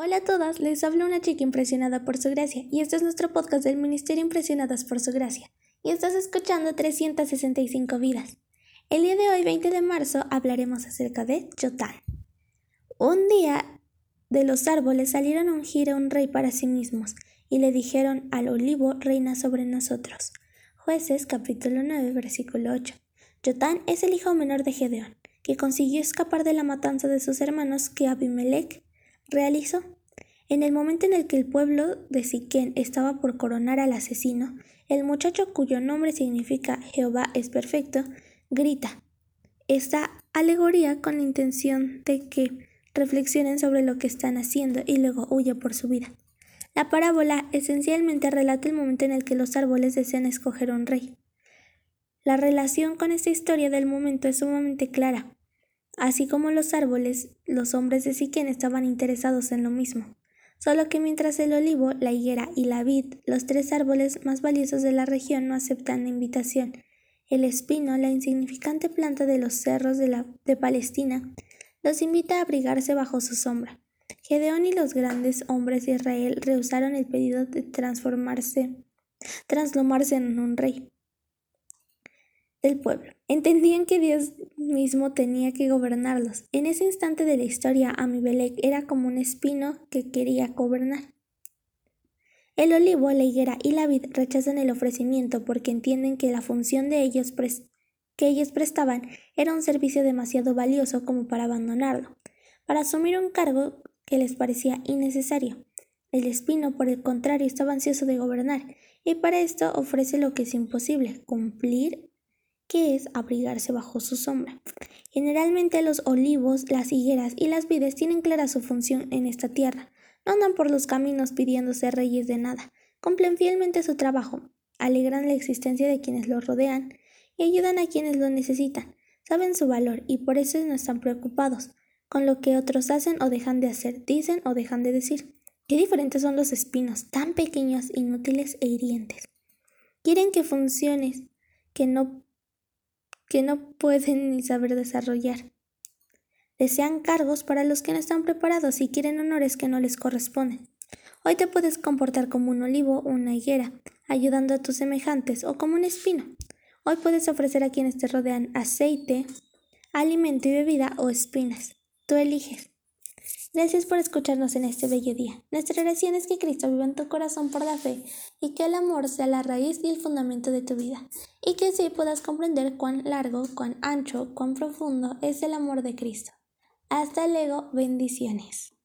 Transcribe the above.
Hola a todas, les habla una chica impresionada por su gracia y este es nuestro podcast del Ministerio Impresionadas por su gracia y estás escuchando 365 vidas. El día de hoy, 20 de marzo, hablaremos acerca de Jotán. Un día de los árboles salieron a ungir a un rey para sí mismos y le dijeron al olivo reina sobre nosotros. Jueces capítulo 9 versículo 8. Jotán es el hijo menor de Gedeón que consiguió escapar de la matanza de sus hermanos que Abimelech realizó. En el momento en el que el pueblo de Siquén estaba por coronar al asesino, el muchacho cuyo nombre significa Jehová es perfecto, grita esta alegoría con la intención de que reflexionen sobre lo que están haciendo y luego huya por su vida. La parábola esencialmente relata el momento en el que los árboles desean escoger un rey. La relación con esta historia del momento es sumamente clara. Así como los árboles, los hombres de Siquén estaban interesados en lo mismo. Solo que mientras el olivo, la higuera y la vid, los tres árboles más valiosos de la región, no aceptan la invitación, el espino, la insignificante planta de los cerros de, la, de Palestina, los invita a abrigarse bajo su sombra. Gedeón y los grandes hombres de Israel rehusaron el pedido de transformarse, translomarse en un rey del pueblo. Entendían que Dios mismo tenía que gobernarlos. En ese instante de la historia, Amibelec era como un espino que quería gobernar. El olivo, la higuera y la vid rechazan el ofrecimiento porque entienden que la función de ellos que ellos prestaban era un servicio demasiado valioso como para abandonarlo, para asumir un cargo que les parecía innecesario. El espino, por el contrario, estaba ansioso de gobernar, y para esto ofrece lo que es imposible, cumplir que es abrigarse bajo su sombra. Generalmente los olivos, las higueras y las vides tienen clara su función en esta tierra. No andan por los caminos pidiéndose reyes de nada. Cumplen fielmente su trabajo, alegran la existencia de quienes los rodean y ayudan a quienes lo necesitan. Saben su valor y por eso no están preocupados con lo que otros hacen o dejan de hacer, dicen o dejan de decir. Qué diferentes son los espinos, tan pequeños, inútiles e hirientes. Quieren que funciones que no que no pueden ni saber desarrollar. Desean cargos para los que no están preparados y quieren honores que no les corresponden. Hoy te puedes comportar como un olivo o una higuera, ayudando a tus semejantes, o como un espino. Hoy puedes ofrecer a quienes te rodean aceite, alimento y bebida o espinas. Tú eliges. Gracias por escucharnos en este bello día. Nuestra oración es que Cristo viva en tu corazón por la fe y que el amor sea la raíz y el fundamento de tu vida, y que así puedas comprender cuán largo, cuán ancho, cuán profundo es el amor de Cristo. Hasta luego, bendiciones.